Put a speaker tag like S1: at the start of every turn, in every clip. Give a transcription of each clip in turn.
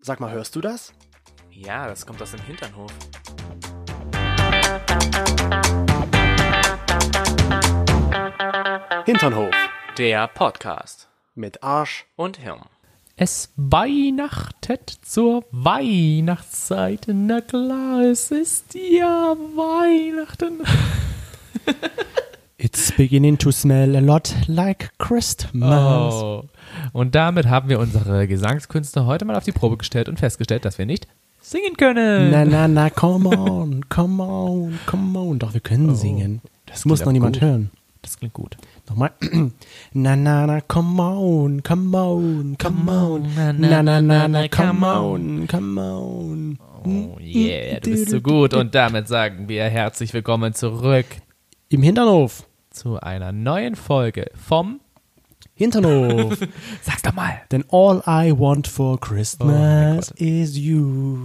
S1: Sag mal, hörst du das?
S2: Ja, das kommt aus dem Hinternhof.
S1: Hinternhof
S2: Der Podcast.
S1: mit Arsch.
S2: Und Hirn.
S3: Es weihnachtet zur Weihnachtszeit. Na klar, es ist ja Weihnachten.
S1: It's beginning to smell a lot like Christmas.
S3: Oh. Und damit haben wir unsere Gesangskünste heute mal auf die Probe gestellt und festgestellt, dass wir nicht singen können.
S1: Na, na, na, come on, come on, come on. Doch, wir können singen. Das muss noch niemand
S3: gut.
S1: hören.
S3: Das klingt gut.
S1: Nochmal. Na, na, na, come on, come on, come on. Na, na, na, na, come on, come on.
S3: Oh yeah, du bist so gut. Und damit sagen wir herzlich willkommen zurück
S1: Im Hinternhof.
S3: Zu einer neuen Folge vom
S1: Hinternhof.
S3: Sag's doch mal.
S1: Denn all I want for
S3: Oh
S1: Christmas
S3: Gott.
S1: is you.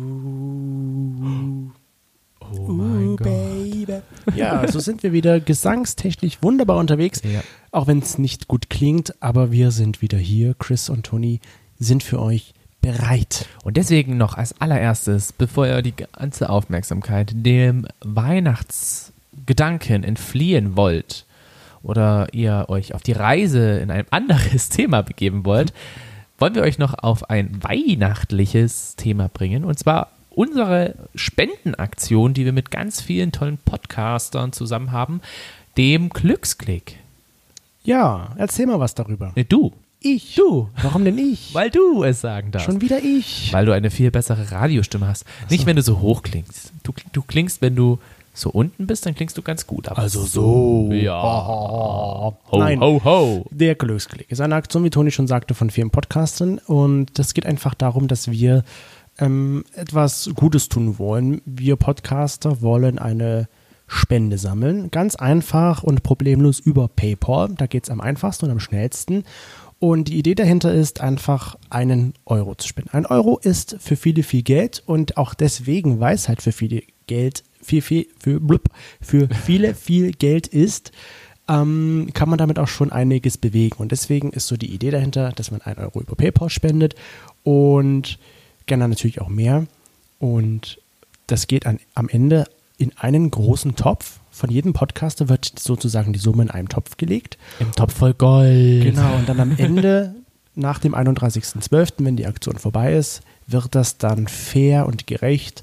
S3: Oh mein Gott.
S1: baby. Ja, so sind wir wieder gesangstechnisch wunderbar unterwegs.
S3: Ja.
S1: Auch wenn es nicht gut klingt, aber wir sind wieder hier. Chris und Toni sind für euch bereit.
S3: Und deswegen noch als allererstes, bevor ihr die ganze Aufmerksamkeit dem Weihnachtsgedanken entfliehen wollt oder ihr euch auf die Reise in ein anderes Thema begeben wollt, wollen wir euch noch auf ein weihnachtliches Thema bringen. Und zwar unsere Spendenaktion, die wir mit ganz vielen tollen Podcastern zusammen haben, dem Glücksklick.
S1: Ja, erzähl mal was darüber.
S3: Ne, du.
S1: Ich. Du. Warum denn ich?
S3: Weil du es sagen darfst.
S1: Schon wieder ich.
S3: Weil du eine viel bessere Radiostimme hast. Nicht, wenn du so hoch klingst. Du, du klingst, wenn du so unten bist, dann klingst du ganz gut.
S1: Also so.
S3: Ja.
S1: Ho,
S3: Ho, ho, ho.
S1: Der Glücksklick ist eine Aktion, wie Toni schon sagte, von vielen Podcastern. Und das geht einfach darum, dass wir ähm, etwas Gutes tun wollen. Wir Podcaster wollen eine Spende sammeln. Ganz einfach und problemlos über PayPal. Da geht es am einfachsten und am schnellsten. Und die Idee dahinter ist einfach einen Euro zu spenden. Ein Euro ist für viele viel Geld und auch deswegen, weil es halt für viele Geld, viel, viel, für, blub, für viele viel Geld ist, ähm, kann man damit auch schon einiges bewegen. Und deswegen ist so die Idee dahinter, dass man einen Euro über PayPal spendet und gerne natürlich auch mehr. Und das geht an, am Ende in einen großen Topf. Von jedem Podcaster wird sozusagen die Summe in einen Topf gelegt.
S3: Im Topf voll Gold.
S1: Genau, und dann am Ende, nach dem 31.12., wenn die Aktion vorbei ist, wird das dann fair und gerecht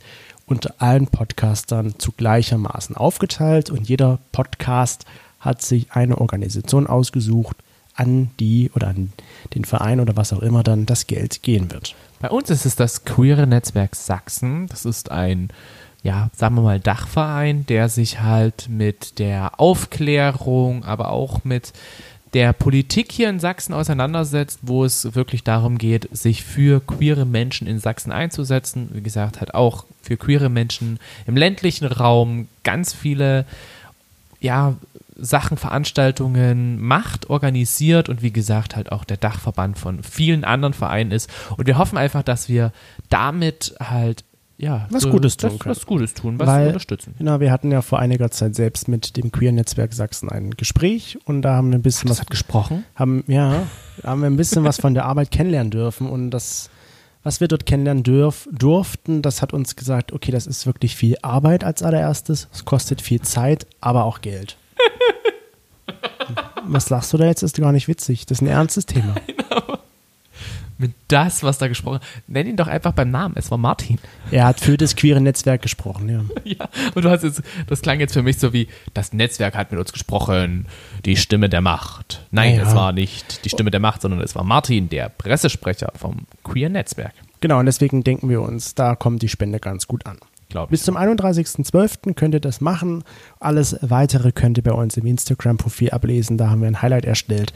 S1: unter allen Podcastern zu gleichermaßen aufgeteilt und jeder Podcast hat sich eine Organisation ausgesucht, an die oder an den Verein oder was auch immer dann das Geld gehen wird.
S3: Bei uns ist es das Queere Netzwerk Sachsen. Das ist ein, ja, sagen wir mal, Dachverein, der sich halt mit der Aufklärung, aber auch mit der Politik hier in Sachsen auseinandersetzt, wo es wirklich darum geht, sich für queere Menschen in Sachsen einzusetzen. Wie gesagt, halt auch für queere Menschen im ländlichen Raum ganz viele ja, Sachen, Veranstaltungen macht, organisiert und wie gesagt halt auch der Dachverband von vielen anderen Vereinen ist. Und wir hoffen einfach, dass wir damit halt ja
S1: Was Gutes tun
S3: das,
S1: können.
S3: was Gutes tun, was
S1: Weil-
S3: unterstützen.
S1: Genau, wir hatten ja vor einiger Zeit selbst mit dem Queer Netzwerk Sachsen ein Gespräch und da haben wir ein bisschen was
S3: gesprochen.
S1: haben, ja, haben wir ein bisschen was von der Arbeit kennenlernen dürfen und das, was wir dort kennenlernen dürf, durften, das hat uns gesagt, okay, das ist wirklich viel Arbeit als allererstes, es kostet viel Zeit, aber auch Geld. was lachst du da jetzt? Ist gar nicht witzig. Das ist ein ernstes Thema.
S3: Mit das, was da gesprochen Nenn ihn doch einfach beim Namen. Es war Martin.
S1: Er hat für das queere Netzwerk gesprochen, ja.
S3: Ja, und du hast jetzt, das klang jetzt für mich so wie, das Netzwerk hat mit uns gesprochen, die Stimme der Macht. Nein,
S1: Ja.
S3: es war nicht die Stimme der Macht, sondern es war Martin, der Pressesprecher vom Queer Netzwerk.
S1: Genau, und deswegen denken wir uns, da kommt die Spende ganz gut an.
S3: Glaube
S1: Bis zum 31.12. könnt ihr das machen. Alles weitere könnt ihr bei uns im Instagram-Profil ablesen. Da haben wir ein Highlight erstellt.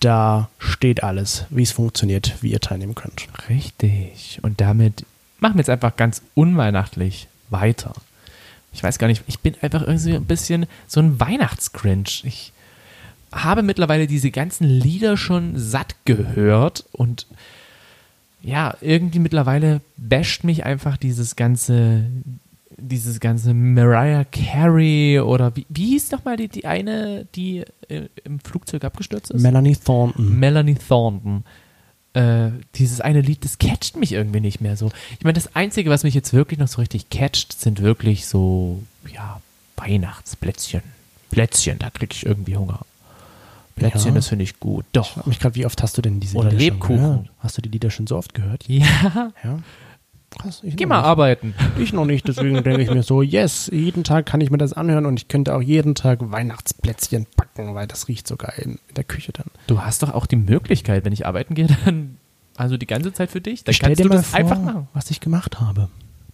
S1: Da steht alles, wie es funktioniert, wie ihr teilnehmen könnt.
S3: Richtig. Und damit machen wir jetzt einfach ganz unweihnachtlich weiter. Ich weiß gar nicht, ich bin einfach irgendwie ein bisschen so ein Weihnachtsgrinch. Ich habe mittlerweile diese ganzen Lieder schon satt gehört und ja, irgendwie mittlerweile basht mich einfach dieses ganze, dieses ganze Mariah Carey oder wie, wie hieß nochmal die, die eine, die äh, im Flugzeug abgestürzt ist?
S1: Melanie Thornton.
S3: Melanie Thornton. äh, dieses eine Lied, das catcht mich irgendwie nicht mehr so. Ich meine, das Einzige, was mich jetzt wirklich noch so richtig catcht, sind wirklich so, ja, Weihnachtsplätzchen. Plätzchen, da kriege ich irgendwie Hunger. Plätzchen,
S1: Ja.
S3: das finde ich gut.
S1: Ich
S3: Doch.
S1: frage mich gerade, wie oft hast du denn diese
S3: Oder
S1: Lieder
S3: Lebkuchen.
S1: schon gehört? Hast du die Lieder schon so oft gehört?
S3: Ja.
S1: Ja. Krass, ich
S3: Geh mal
S1: nicht.
S3: arbeiten.
S1: Ich noch nicht, deswegen denke ich mir so, yes, jeden Tag kann ich mir das anhören und ich könnte auch jeden Tag Weihnachtsplätzchen backen, weil das riecht so geil in der Küche dann.
S3: Du hast doch auch die Möglichkeit, wenn ich arbeiten gehe, dann also die ganze Zeit für dich. Dann
S1: Stell
S3: kannst
S1: dir
S3: du
S1: mal
S3: das
S1: vor,
S3: einfach machen.
S1: was ich gemacht habe.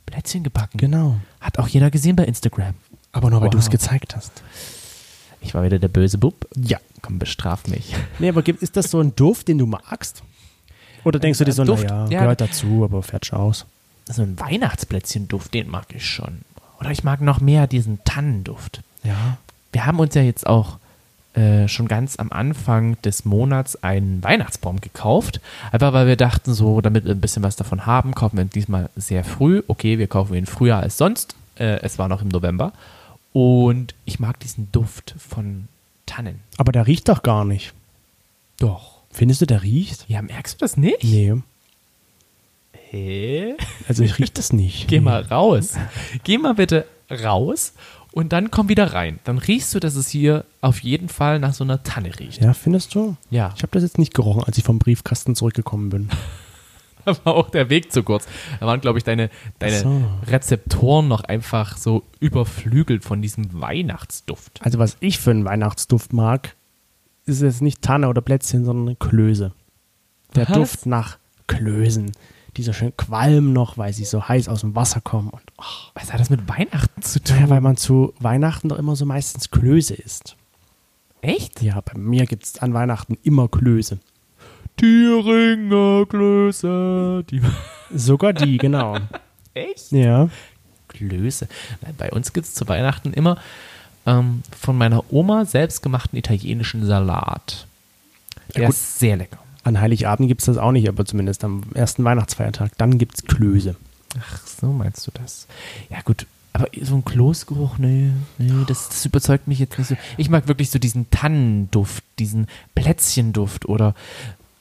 S3: Plätzchen gebacken.
S1: Genau.
S3: Hat auch jeder gesehen bei Instagram.
S1: Aber nur weil
S3: Wow.
S1: du es gezeigt hast.
S3: Ich war wieder der böse Bub.
S1: Ja.
S3: Komm, bestraf mich.
S1: Nee, aber gibt- ist das so ein Duft, den du magst? Oder denkst du dir so,
S3: Duft,
S1: naja,
S3: ja.
S1: gehört dazu, aber fertig aus?
S3: So ein Weihnachtsplätzchen-Duft, den mag ich schon. Oder ich mag noch mehr diesen Tannenduft.
S1: Ja.
S3: Wir haben uns ja jetzt auch äh, schon ganz am Anfang des Monats einen Weihnachtsbaum gekauft. Einfach weil wir dachten, so, damit wir ein bisschen was davon haben, kaufen wir ihn diesmal sehr früh. Okay, wir kaufen ihn früher als sonst. Äh, es war noch im November. Und ich mag diesen Duft von Tannen.
S1: Aber der riecht doch gar nicht.
S3: Doch.
S1: Findest du, der riecht?
S3: Ja, merkst du das nicht?
S1: Nee.
S3: Hä?
S1: Also ich riech das nicht.
S3: Geh mal raus. Geh mal bitte raus und dann komm wieder rein. Dann riechst du, dass es hier auf jeden Fall nach so einer Tanne riecht.
S1: Ja, findest du?
S3: Ja.
S1: Ich habe das jetzt nicht gerochen, als ich vom Briefkasten zurückgekommen bin.
S3: Da war auch der Weg zu kurz. Da waren, glaube ich, deine, deine
S1: so.
S3: Rezeptoren noch einfach so überflügelt von diesem Weihnachtsduft.
S1: Also was ich für einen Weihnachtsduft mag, ist jetzt nicht Tanne oder Plätzchen, sondern Klöße. Der
S3: Was?
S1: Duft nach Klößen. Dieser schön Qualm noch, weil sie so heiß aus dem Wasser kommen. Und, oh,
S3: Was hat das mit Weihnachten zu tun?
S1: naja, weil man zu Weihnachten doch immer so meistens Klöße isst.
S3: Echt?
S1: Ja, bei mir gibt es an Weihnachten immer Klöße.
S3: Thüringer Klöße. Die
S1: Sogar die, genau.
S3: Echt?
S1: Ja.
S3: Klöße. Bei uns gibt es zu Weihnachten immer ähm, von meiner Oma selbstgemachten italienischen Salat. Der
S1: gut.
S3: ist sehr lecker.
S1: An Heiligabend gibt es das auch nicht, aber zumindest am ersten Weihnachtsfeiertag. Dann gibt es Klöße.
S3: Ach, so meinst du das? Ja, gut. Aber so ein Kloßgeruch, nee, nee, das, das überzeugt mich jetzt nicht so. Ich mag wirklich so diesen Tannenduft, diesen Plätzchenduft oder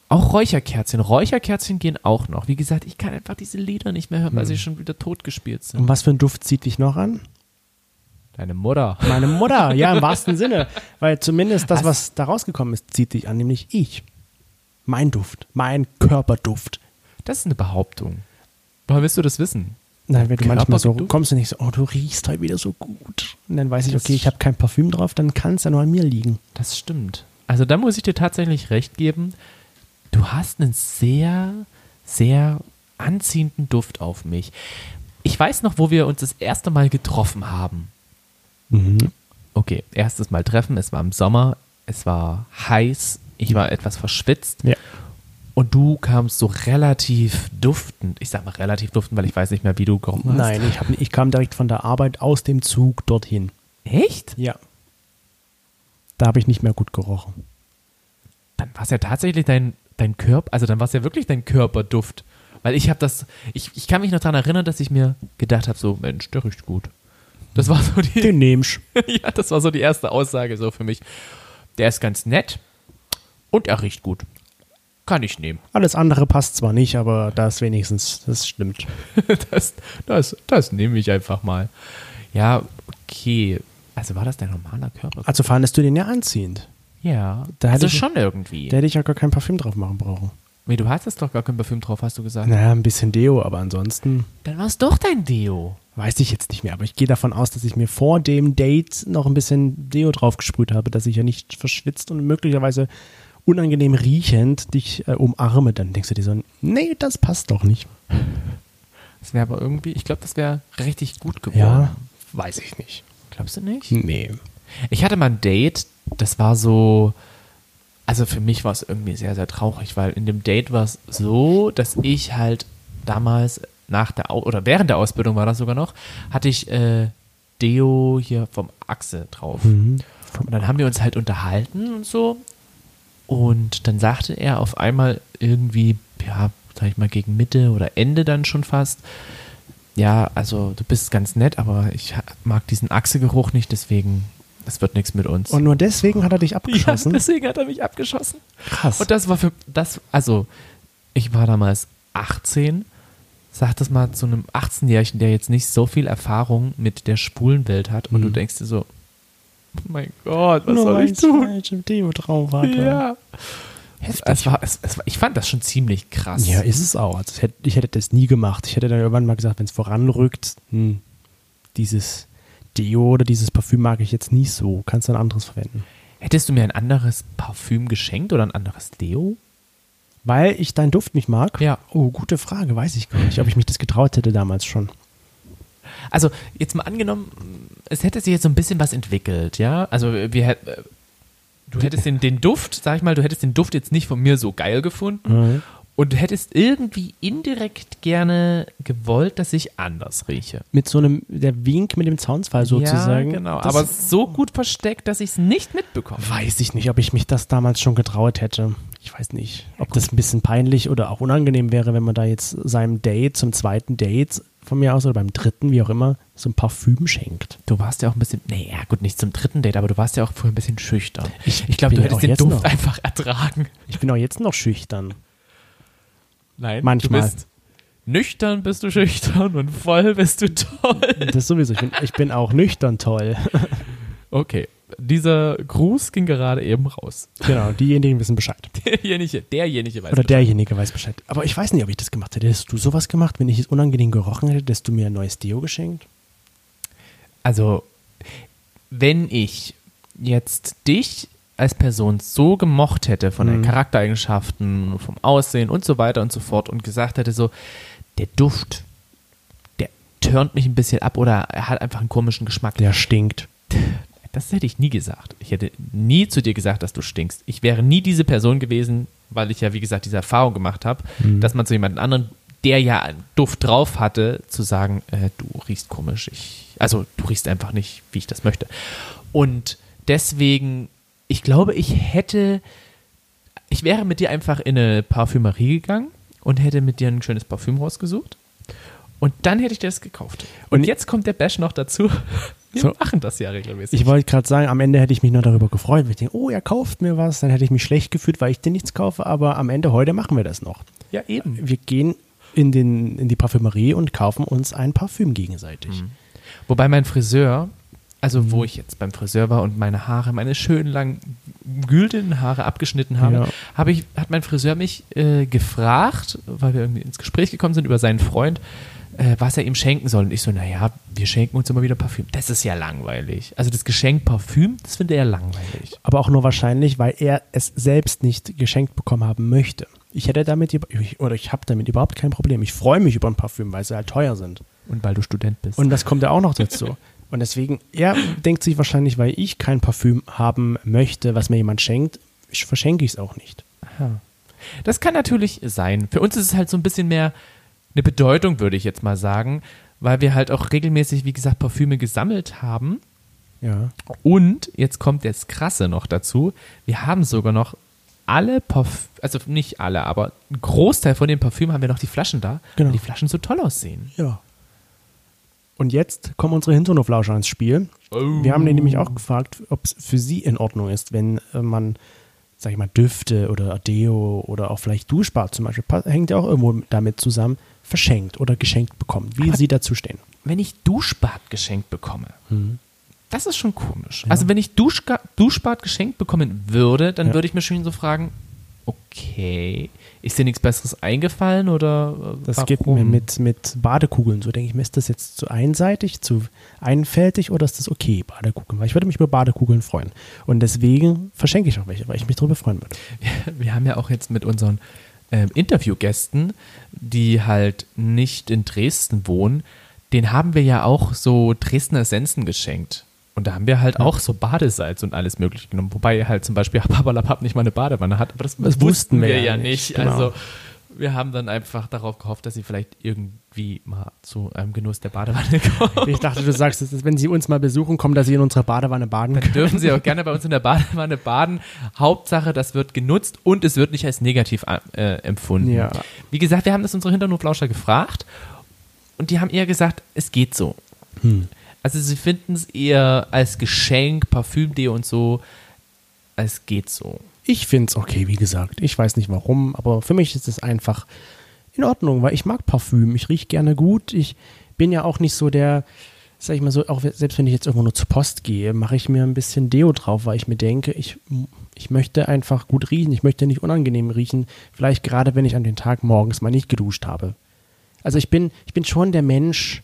S3: auch Räucherkerzchen. Räucherkerzchen gehen auch noch. Wie gesagt, ich kann einfach diese Lieder nicht mehr hören, weil sie schon wieder totgespielt sind.
S1: Und was für ein Duft zieht dich noch an?
S3: Deine Mutter.
S1: Meine Mutter, ja, im wahrsten Sinne. Weil zumindest das,
S3: Was?
S1: was da rausgekommen ist, zieht dich an, nämlich ich. Mein Duft, mein Körperduft.
S3: Das ist eine Behauptung. Woher willst du das wissen?
S1: Nein, wenn du manchmal so
S3: Körperduft?
S1: kommst du nicht so, oh, du riechst heute wieder so gut. Und dann weiß ich, okay, ich habe kein Parfüm drauf, dann kann es ja nur an mir liegen.
S3: Das stimmt. Also da muss ich dir tatsächlich recht geben. Du hast einen sehr, sehr anziehenden Duft auf mich. Ich weiß noch, wo wir uns das erste Mal getroffen haben.
S1: Mhm.
S3: Okay, erstes Mal treffen, es war im Sommer, es war heiß, ich war etwas verschwitzt
S1: Ja.
S3: und du kamst so relativ duftend. Ich sag mal relativ duftend, weil ich weiß nicht mehr, wie du gerochen hast.
S1: Nein, ich, hab, ich kam direkt von der Arbeit aus dem Zug dorthin.
S3: Echt?
S1: Ja. Da habe ich nicht mehr gut gerochen.
S3: Dann war es ja tatsächlich dein, dein Körper, also dann war es ja wirklich dein Körperduft. Weil ich habe das, ich, ich kann mich noch daran erinnern, dass ich mir gedacht habe, so, Mensch, der riecht gut. Das war so die,
S1: Den nehmst
S3: ja, das war so die erste Aussage so für mich. Der ist ganz nett und er riecht gut. Kann ich nehmen.
S1: Alles andere passt zwar nicht, aber das wenigstens, das stimmt.
S3: Das, das, das nehme ich einfach mal. Ja, okay. Also war das dein normaler Körper?
S1: Also fandest du den ja anziehend.
S3: Ja,
S1: Da
S3: also
S1: ich-
S3: schon irgendwie.
S1: Da hätte ich ja gar kein Parfüm drauf machen brauchen.
S3: nee, du hattest doch gar kein Parfüm drauf, hast du gesagt.
S1: Naja, ein bisschen Deo, aber ansonsten
S3: Dann war es doch dein Deo.
S1: weiß ich jetzt nicht mehr. Aber ich gehe davon aus, dass ich mir vor dem Date noch ein bisschen Deo drauf gesprüht habe, dass ich ja nicht verschwitzt und möglicherweise unangenehm riechend dich äh, umarme. Dann denkst du dir so, nee, das passt doch nicht.
S3: Das wäre aber irgendwie, ich glaube, das wäre richtig gut geworden.
S1: Ja, weiß ich nicht.
S3: Glaubst du nicht?
S1: Nee.
S3: Ich hatte mal ein Date, das war so, also für mich war es irgendwie sehr, sehr traurig, weil in dem Date war es so, dass ich halt damals nach der, Au oder während der Ausbildung war das sogar noch, hatte ich äh, Deo hier vom Achse drauf. Und dann haben wir uns halt unterhalten und so. Und dann sagte er auf einmal irgendwie, ja, sag ich mal, gegen Mitte oder Ende dann schon fast, ja, also du bist ganz nett, aber ich mag diesen Achsegeruch nicht, deswegen, das wird nichts mit uns.
S1: Und nur deswegen hat er dich
S3: ja,
S1: abgeschossen.
S3: deswegen hat er mich abgeschossen.
S1: Krass.
S3: Und das war für, das, also, ich war damals 18. Sag das mal zu einem 18-Jährigen, der jetzt nicht so viel Erfahrung mit der schwulen Welt hat und du denkst dir so, mein Gott, was soll ich tun?
S1: falsche Deo drauf hatte.
S3: Ja. Es war, es, es war, ich fand das schon ziemlich krass.
S1: Ja, ist es auch. Also ich, hätte, ich hätte das nie gemacht. Ich hätte dann irgendwann mal gesagt, wenn es voranrückt, hm, dieses Deo oder dieses Parfüm mag ich jetzt nicht so. Kannst du ein anderes verwenden.
S3: Hättest du mir ein anderes Parfüm geschenkt oder ein anderes Deo?
S1: Weil ich deinen Duft nicht mag?
S3: Ja.
S1: Oh, gute Frage. Weiß ich gar nicht, ob ich mich das getraut hätte damals schon.
S3: Also jetzt mal angenommen, es hätte sich jetzt so ein bisschen was entwickelt, ja? Also wir hätten, du hättest den, den Duft, sag ich mal, du hättest den Duft jetzt nicht von mir so geil gefunden und du hättest irgendwie indirekt gerne gewollt, dass ich anders rieche.
S1: Mit so einem, der Wink mit dem Zaunsfall sozusagen.
S3: Ja, genau.
S1: Das
S3: Aber so gut versteckt, dass ich es nicht mitbekomme.
S1: weiß ich nicht, ob ich mich das damals schon getraut hätte. Ich weiß nicht, ob das ein bisschen peinlich oder auch unangenehm wäre, wenn man da jetzt seinem Date, zum zweiten Date von mir aus oder beim dritten, wie auch immer, so ein Parfüm schenkt.
S3: Du warst ja auch ein bisschen, nee, ja gut, nicht zum dritten Date, aber du warst ja auch vorher ein bisschen schüchtern.
S1: Ich
S3: Ich glaube, du hättest den Duft
S1: noch.
S3: einfach ertragen.
S1: Ich bin auch jetzt noch schüchtern.
S3: Nein,
S1: Manchmal.
S3: Du bist nüchtern bist du schüchtern und voll bist du toll.
S1: Das sowieso. Ich bin, ich bin auch nüchtern toll.
S3: Okay, dieser Gruß ging gerade eben raus.
S1: genau, diejenigen wissen Bescheid.
S3: Derjenige, derjenige weiß
S1: Oder
S3: Bescheid.
S1: derjenige weiß Bescheid. Aber ich weiß nicht, ob ich das gemacht hätte. Hättest du sowas gemacht, wenn ich es unangenehm gerochen hätte, hättest du mir ein neues Deo geschenkt?
S3: Also, wenn ich jetzt dich als Person so gemocht hätte von
S1: Mhm.
S3: deinen Charaktereigenschaften, vom Aussehen und so weiter und so fort und gesagt hätte so, der Duft, der turnt mich ein bisschen ab oder er hat einfach einen komischen Geschmack.
S1: Der stinkt.
S3: Das hätte ich nie gesagt. Ich hätte nie zu dir gesagt, dass du stinkst. Ich wäre nie diese Person gewesen, weil ich ja, wie gesagt, diese Erfahrung gemacht habe, dass man zu jemand anderen, der ja einen Duft drauf hatte, zu sagen, äh, du riechst komisch. Ich, also du riechst einfach nicht, wie ich das möchte. Und deswegen, ich glaube, ich hätte, ich wäre mit dir einfach in eine Parfümerie gegangen und hätte mit dir ein schönes Parfüm rausgesucht. Und dann hätte ich dir das gekauft. Und,
S1: Und-
S3: jetzt kommt der Bash noch dazu. Wir
S1: So.
S3: machen das ja regelmäßig.
S1: Ich wollte gerade sagen, am Ende hätte ich mich nur darüber gefreut. weil Ich denke, oh, er kauft mir was. Dann hätte ich mich schlecht gefühlt, weil ich dir nichts kaufe. Aber am Ende, heute machen wir das noch.
S3: ja, eben.
S1: Wir gehen in, den, in die Parfümerie und kaufen uns ein Parfüm gegenseitig.
S3: Wobei mein Friseur, also wo ich jetzt beim Friseur war und meine Haare, meine schönen langen güldenen Haare abgeschnitten habe,
S1: Ja.
S3: habe ich, hat mein Friseur mich äh, gefragt, weil wir irgendwie ins Gespräch gekommen sind über seinen Freund, äh, was er ihm schenken soll. Und ich so, naja, wir schenken uns immer wieder Parfüm. Das ist ja langweilig. Also das Geschenk Parfüm, das finde er langweilig.
S1: Aber auch nur wahrscheinlich, weil er es selbst nicht geschenkt bekommen haben möchte. Ich hätte damit, oder ich habe damit überhaupt kein Problem. Ich freue mich über ein Parfüm, weil sie halt teuer sind.
S3: Und weil du Student bist.
S1: Und das kommt ja auch noch dazu. Und deswegen, er denkt sich wahrscheinlich, weil ich kein Parfüm haben möchte, was mir jemand schenkt, ich verschenke ich es auch nicht.
S3: Das kann natürlich sein. Für uns ist es halt so ein bisschen mehr eine Bedeutung, würde ich jetzt mal sagen, weil wir halt auch regelmäßig, wie gesagt, Parfüme gesammelt haben.
S1: Ja.
S3: Und jetzt kommt das Krasse noch dazu. Wir haben sogar noch alle Parfüme, also nicht alle, aber ein Großteil von den Parfümen haben wir noch die Flaschen da,
S1: Genau.
S3: weil die Flaschen so toll aussehen.
S1: Ja. Und jetzt kommen unsere Hinterhoflauscher ins Spiel. Wir haben den nämlich auch gefragt, ob es für sie in Ordnung ist, wenn äh, man, sag ich mal, Düfte oder Deo oder auch vielleicht Duschbad zum Beispiel, hängt ja auch irgendwo damit zusammen, verschenkt oder geschenkt bekommt. Wie
S3: Aber-
S1: sie dazu stehen.
S3: Wenn ich Duschbad geschenkt bekomme, das ist schon komisch. Also wenn ich Duschga Duschbad geschenkt bekommen würde, dann
S1: Ja.
S3: würde ich mir schon so fragen, okay, ist dir nichts Besseres eingefallen oder äh,
S1: Das
S3: warum?
S1: geht mir mit, mit Badekugeln. So denke ich mir, ist das jetzt zu einseitig, zu einfältig oder ist das okay, Badekugeln? Weil ich würde mich über Badekugeln freuen. Und deswegen verschenke ich auch welche, weil ich mich darüber freuen würde.
S3: wir haben ja auch jetzt mit unseren ähm, Interviewgästen, die halt nicht in Dresden wohnen, den haben wir ja auch so Dresdner Essenzen geschenkt. Und da haben wir halt auch so Badesalz und alles mögliche genommen. Wobei halt zum Beispiel Pappalapapp nicht mal eine Badewanne hat. Aber das,
S1: Das wussten wir ja nicht, genau.
S3: Also wir haben dann einfach darauf gehofft, dass sie vielleicht irgendwie mal zu einem Genuss der Badewanne kommen.
S1: Ich dachte, du sagst, dass, wenn sie uns mal besuchen, kommen, dass sie in unserer Badewanne baden
S3: Dann
S1: können.
S3: dürfen Sie auch gerne bei uns in der Badewanne baden. Hauptsache, das wird genutzt und es wird nicht als negativ äh, empfunden.
S1: Ja.
S3: Wie gesagt, wir haben das unsere Hinternhoflauscher gefragt und die haben eher gesagt, es geht so.
S1: Hm.
S3: Also sie finden es eher als Geschenk, Parfüm, Deo und so, es geht so.
S1: Ich finde es okay, wie gesagt. Ich weiß nicht warum, aber für mich ist es einfach in Ordnung, weil ich mag Parfüm. Ich rieche gerne gut. Ich bin ja auch nicht so der, sag ich mal so, auch selbst wenn ich jetzt irgendwo nur zur Post gehe, mache ich mir ein bisschen Deo drauf, weil ich mir denke, ich, ich möchte einfach gut riechen. Ich möchte nicht unangenehm riechen. Vielleicht gerade, wenn ich an den Tag morgens mal nicht geduscht habe. Also ich bin, ich bin schon der Mensch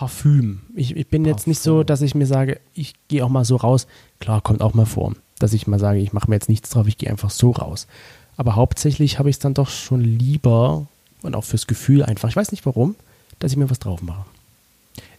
S1: Parfüm. Ich, ich bin jetzt nicht so, dass ich mir sage, ich gehe auch mal so raus. Klar, kommt auch mal vor, dass ich mal sage, ich mache mir jetzt nichts drauf, ich gehe einfach so raus. Aber hauptsächlich habe ich es dann doch schon lieber und auch fürs Gefühl einfach, ich weiß nicht warum, dass ich mir was drauf mache.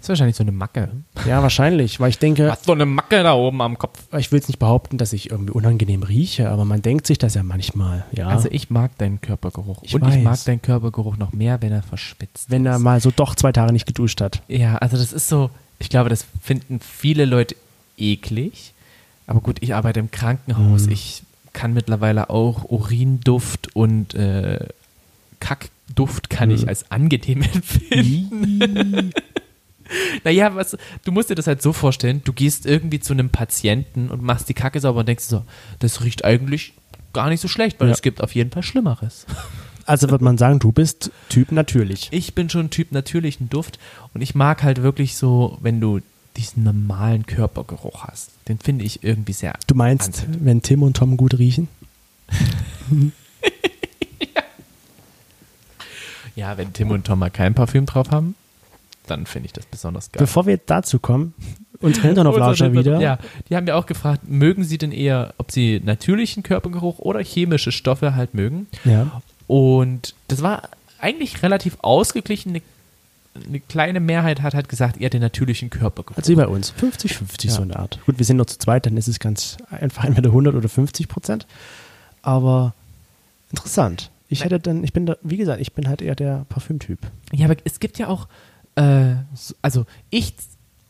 S3: Ist wahrscheinlich so eine Macke.
S1: Ja, wahrscheinlich, weil ich denke,
S3: Hast so eine Macke da oben am Kopf.
S1: ich will jetzt nicht behaupten, dass ich irgendwie unangenehm rieche, aber man denkt sich das ja manchmal, ja.
S3: Also ich mag deinen Körpergeruch.
S1: Ich
S3: Und ich
S1: weiß.
S3: mag deinen Körpergeruch noch mehr, wenn er verschwitzt
S1: wenn er
S3: ist.
S1: mal so doch zwei Tage nicht geduscht hat.
S3: Ja, also das ist so, ich glaube, das finden viele Leute eklig. Aber gut, ich arbeite im Krankenhaus.
S1: Mhm.
S3: Ich kann mittlerweile auch Urinduft und äh, Kackduft kann ich
S1: Mhm.
S3: als angenehm empfinden. Naja, was, du musst dir das halt so vorstellen, du gehst irgendwie zu einem Patienten und machst die Kacke sauber und denkst so, das riecht eigentlich gar nicht so schlecht, weil
S1: Ja.
S3: es gibt auf jeden Fall Schlimmeres.
S1: Also wird man sagen, du bist Typ natürlich.
S3: Ich bin schon Typ natürlichen Duft und ich mag halt wirklich so, wenn du diesen normalen Körpergeruch hast. Den finde ich irgendwie sehr.
S1: Du meinst,
S3: anziehend.
S1: wenn Tim und Tom gut riechen?
S3: Ja, wenn Tim und Tom mal kein Parfüm drauf haben, dann finde ich das besonders geil.
S1: Bevor wir dazu kommen, unsere Hinterhoflauscher
S3: Unsere-
S1: wieder.
S3: Ja, die haben ja auch gefragt, mögen sie denn eher, ob sie natürlichen Körpergeruch oder chemische Stoffe halt mögen?
S1: ja.
S3: Und das war eigentlich relativ ausgeglichen. Eine, eine kleine Mehrheit hat halt gesagt, eher den natürlichen Körpergeruch.
S1: Also wie bei uns. 50-50
S3: Ja.
S1: so eine Art. Gut, wir sind nur zu zweit, dann ist es ganz einfach entweder 100 oder 50 Prozent. Aber interessant. Ich hätte dann, ich bin da, wie gesagt, ich bin halt eher der Parfümtyp.
S3: Ja, aber es gibt ja auch, äh, so- also ich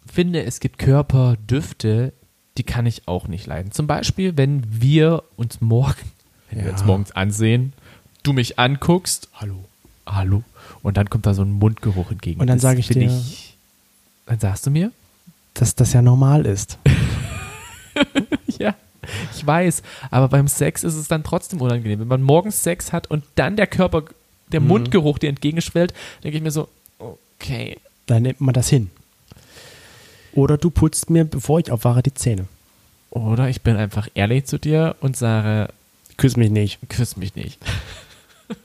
S3: finde, es gibt Körperdüfte, die kann ich auch nicht leiden. Zum Beispiel, wenn wir uns morgen, wenn wir
S1: Ja.
S3: uns morgens ansehen, du mich anguckst,
S1: Hallo.
S3: hallo, und dann kommt da so ein Mundgeruch entgegen.
S1: Und dann
S3: Das
S1: sag ich dir-
S3: ich- dann sagst du mir?
S1: Dass das ja normal ist.
S3: Ja, ich weiß, aber beim Sex ist es dann trotzdem unangenehm. Wenn man morgens Sex hat und dann der Körper, der
S1: Mhm.
S3: Mundgeruch dir entgegenschwellt, denke ich mir so, okay.
S1: Dann nimmt man das hin. Oder du putzt mir, bevor ich aufwache, die Zähne.
S3: Oder ich bin einfach ehrlich zu dir und sage,
S1: Küss mich nicht.
S3: küss mich nicht.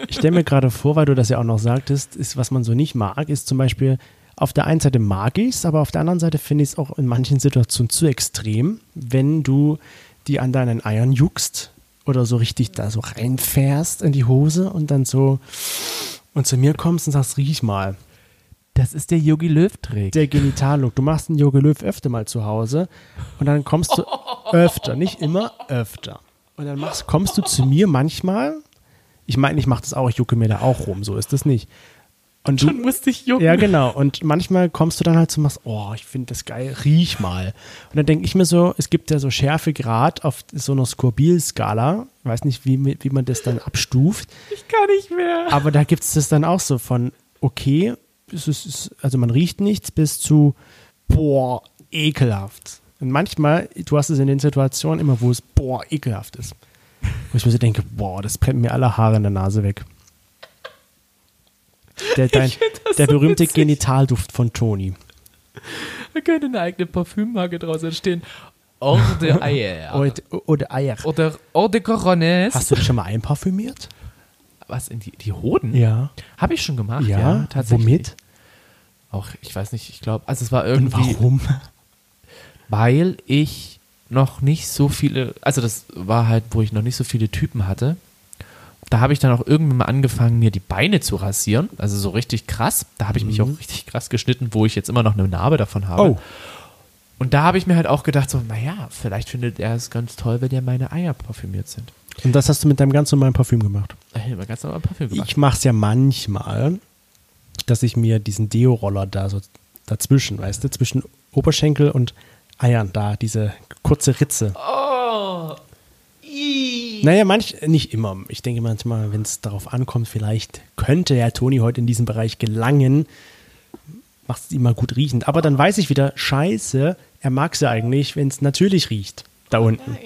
S1: Ich stelle mir gerade vor, weil du das ja auch noch sagtest, ist, was man so nicht mag, ist zum Beispiel, auf der einen Seite mag ich es, aber auf der anderen Seite finde ich es auch in manchen Situationen zu extrem, wenn du die an deinen Eiern juckst oder so richtig da so reinfährst in die Hose und dann so und zu mir kommst und sagst, riech mal.
S3: Das ist der Yogi Löw-Trick.
S1: Der Genitallook. Du machst einen Jogi Löw öfter mal zu Hause und dann kommst du öfter, nicht immer, öfter. Und dann machst, kommst du zu mir manchmal. Ich meine, ich mache das auch, ich jucke mir da auch rum, so ist das nicht. Und du,
S3: Schon musste ich jucken.
S1: ja, genau. Und manchmal kommst du dann halt so und machst, oh, ich finde das geil, riech mal. Und dann denke ich mir so, es gibt ja so Schärfegrad auf so einer Skorbil-Skala. Ich weiß nicht, wie, wie man das dann abstuft.
S3: Ich kann nicht mehr.
S1: Aber da gibt es das dann auch so von, okay, ist, also man riecht nichts, bis zu, boah, ekelhaft. Und manchmal, du hast es in den Situationen immer, wo es, boah, ekelhaft ist. Wo ich mir so denke, boah, das brennt mir alle Haare in der Nase weg. Der, dein, der
S3: so
S1: berühmte
S3: witzig.
S1: Genitalduft von Toni.
S3: Da könnte eine eigene Parfümmarke draus entstehen. Eau de Eier.
S1: Oder, oder Eier.
S3: Oder Eau de Corones.
S1: Hast du dich schon mal einparfümiert?
S3: Was, in die, die Hoden?
S1: Ja.
S3: Habe ich schon gemacht,
S1: Ja,
S3: ja, tatsächlich.
S1: womit?
S3: Auch, ich weiß nicht, ich glaube, also es war
S1: Und
S3: irgendwie,
S1: warum?
S3: weil ich noch nicht so viele, also das war halt, wo ich noch nicht so viele Typen hatte. Da habe ich dann auch irgendwann mal angefangen, mir die Beine zu rasieren. Also so richtig krass. Da habe ich mich auch richtig krass geschnitten, wo ich jetzt immer noch eine Narbe davon habe.
S1: Oh,
S3: Und da habe ich mir halt auch gedacht, so, naja, vielleicht findet er es ganz toll, wenn ja meine Eier parfümiert sind.
S1: Und das hast du mit deinem ganz normalen Parfüm gemacht?
S3: Ich habe ganz normal Parfüm gemacht.
S1: Ich mache es ja manchmal, dass ich mir diesen Deo-Roller da so dazwischen, weißt du, zwischen Oberschenkel und Eiern da, diese kurze Ritze.
S3: oh, ii.
S1: Naja, manch, nicht immer. Ich denke manchmal, wenn es darauf ankommt, vielleicht könnte ja Toni heute in diesem Bereich gelangen. Macht es ihm mal gut riechend. Aber dann weiß ich wieder, scheiße, er mag es ja eigentlich, wenn es natürlich riecht. Da unten.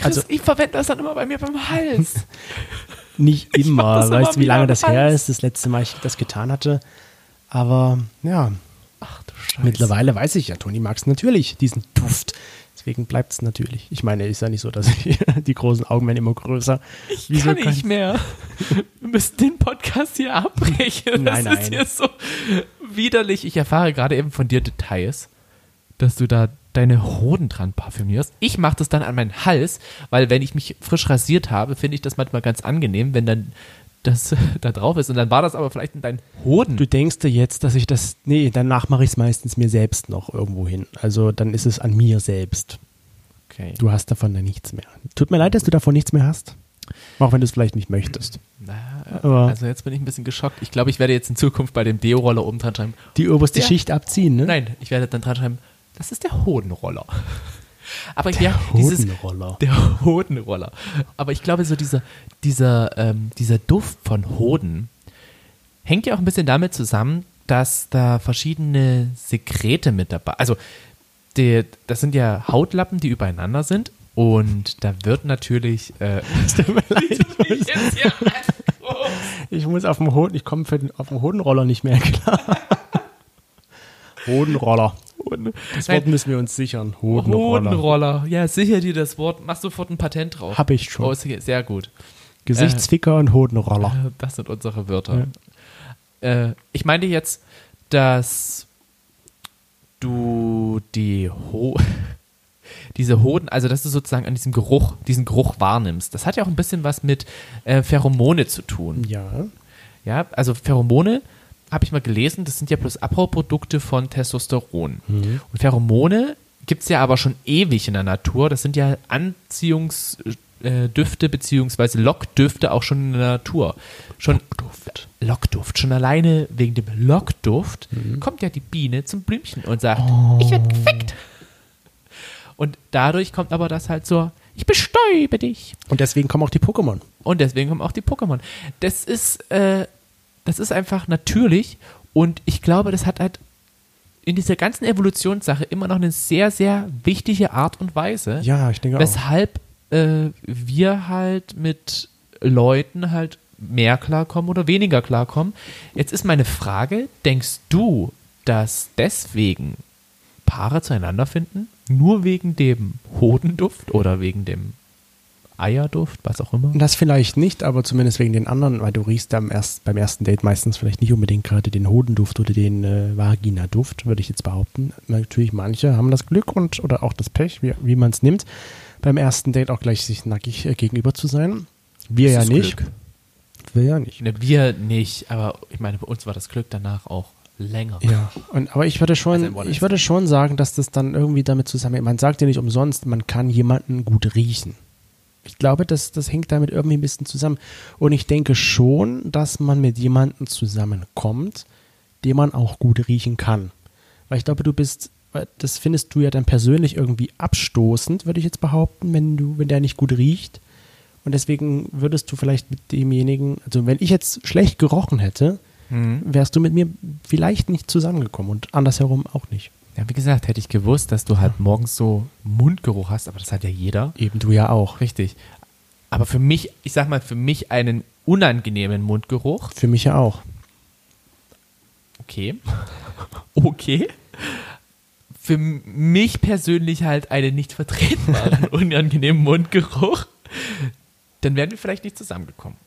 S3: Chris,
S1: Also-
S3: ich verwende das dann immer bei mir beim Hals.
S1: Nicht immer. weißt du, wie lange das her ist, das letzte Mal ich das getan hatte. Aber ja,
S3: Ach du Scheiße.
S1: mittlerweile weiß ich ja, Toni mag es natürlich, diesen Duft. Deswegen bleibt es natürlich. Ich meine, ist ja nicht so, dass ich, die großen Augen werden immer größer.
S3: Ich
S1: Wieso
S3: kann nicht mehr. Wir müssen den Podcast hier abbrechen. Das
S1: Nein,
S3: ist
S1: nein.
S3: hier so widerlich. Ich erfahre gerade eben von dir Details, dass du da deine Hoden dran parfümierst. Ich mache das dann an meinen Hals, weil wenn ich mich frisch rasiert habe, finde ich das manchmal ganz angenehm, wenn dann das da drauf ist. Und dann war das aber vielleicht in deinen Hoden.
S1: Du denkst dir jetzt, dass ich das. Nee, danach mache ich es meistens mir selbst noch irgendwo hin. Also dann ist es an mir selbst.
S3: okay.
S1: Du hast davon dann nichts mehr. Tut mir leid, dass du davon nichts mehr hast. Auch wenn du es vielleicht nicht möchtest.
S3: Na, also jetzt bin ich ein bisschen geschockt. Ich glaube, ich werde jetzt in Zukunft bei dem Deo-Roller oben dran schreiben.
S1: Die oberste
S3: Der-
S1: Schicht abziehen, ne?
S3: Nein, ich werde dann dran schreiben, das ist der Hodenroller. Aber ja, dieses,
S1: Hodenroller.
S3: der Hodenroller. Aber ich glaube, so dieser, dieser, ähm, dieser Duft von Hoden hängt ja auch ein bisschen damit zusammen, dass da verschiedene Sekrete mit dabei Also, die, das sind ja Hautlappen, die übereinander sind. Und da wird natürlich. Äh,
S1: ich muss, ich muss auf dem Hoden, ich komme auf dem Hodenroller nicht mehr klar. Hodenroller. Das Wort
S3: Nein,
S1: müssen wir uns sichern. Hodenroller.
S3: Hodenroller. Ja, sicher dir das Wort. Mach sofort ein Patent drauf.
S1: Hab ich schon.
S3: Oh, sehr gut.
S1: Gesichtsficker und Hodenroller.
S3: Äh, Das sind unsere Wörter. Äh, ich meinte jetzt, dass du die Ho diese Hoden, also dass du sozusagen an diesem Geruch, diesen Geruch wahrnimmst. Das hat ja auch ein bisschen was mit äh, Pheromone zu tun.
S1: Ja.
S3: Ja, also Pheromone habe ich mal gelesen, das sind ja bloß Abbauprodukte von Testosteron. Und Pheromone gibt es ja aber schon ewig in der Natur. Das sind ja Anziehungsdüfte beziehungsweise Lockdüfte auch schon in der Natur. Schon Lockduft. Lockduft. Schon alleine wegen dem Lockduft kommt ja die Biene zum Blümchen und sagt, ich werde gefickt. Und dadurch kommt aber das halt so, ich bestäube dich.
S1: Und deswegen kommen auch die Pokémon.
S3: Und deswegen kommen auch die Pokémon. Das ist, äh, das ist einfach natürlich und ich glaube, das hat halt in dieser ganzen Evolutionssache immer noch eine sehr, sehr wichtige Art und Weise,
S1: Ja, ich denke auch.
S3: weshalb äh, wir halt mit Leuten halt mehr klarkommen oder weniger klarkommen. Jetzt ist meine Frage, denkst du, dass deswegen Paare zueinander finden? Nur wegen dem Hodenduft oder wegen dem Eierduft, was auch immer?
S1: Das vielleicht nicht, aber zumindest wegen den anderen, weil du riechst am erst, beim ersten Date meistens vielleicht nicht unbedingt gerade den Hodenduft oder den äh, Vagina-Duft, würde ich jetzt behaupten. Natürlich, manche haben das Glück und oder auch das Pech, wie, wie man es nimmt, beim ersten Date auch gleich sich nackig äh, gegenüber zu sein. Wir ja
S3: Das ist
S1: nicht.
S3: Glück.
S1: Wir ja nicht.
S3: Ne, wir nicht, aber ich meine, bei uns war das Glück danach auch länger.
S1: Ja, und, aber ich würde
S3: Also
S1: schon,
S3: One
S1: ich würde schon sagen, dass das dann irgendwie damit zusammenhängt. Man sagt ja nicht umsonst, man kann jemanden gut riechen. Ich glaube, das, das hängt damit irgendwie ein bisschen zusammen. Und ich denke schon, dass man mit jemandem zusammenkommt, den man auch gut riechen kann. Weil ich glaube, du bist, das findest du ja dann persönlich irgendwie abstoßend, würde ich jetzt behaupten, wenn du, wenn der nicht gut riecht. Und deswegen würdest du vielleicht mit demjenigen, also wenn ich jetzt schlecht gerochen hätte,
S3: Mhm.
S1: wärst du mit mir vielleicht nicht zusammengekommen und andersherum auch nicht.
S3: Ja, wie gesagt, hätte ich gewusst, dass du halt morgens so Mundgeruch hast, aber das hat ja jeder.
S1: Eben du ja auch.
S3: Richtig. Aber für mich, ich sag mal, für mich einen unangenehmen Mundgeruch.
S1: Für mich ja auch.
S3: Okay. Okay. Für mich persönlich halt einen nicht vertretbaren, unangenehmen Mundgeruch. Dann wären wir vielleicht nicht zusammengekommen.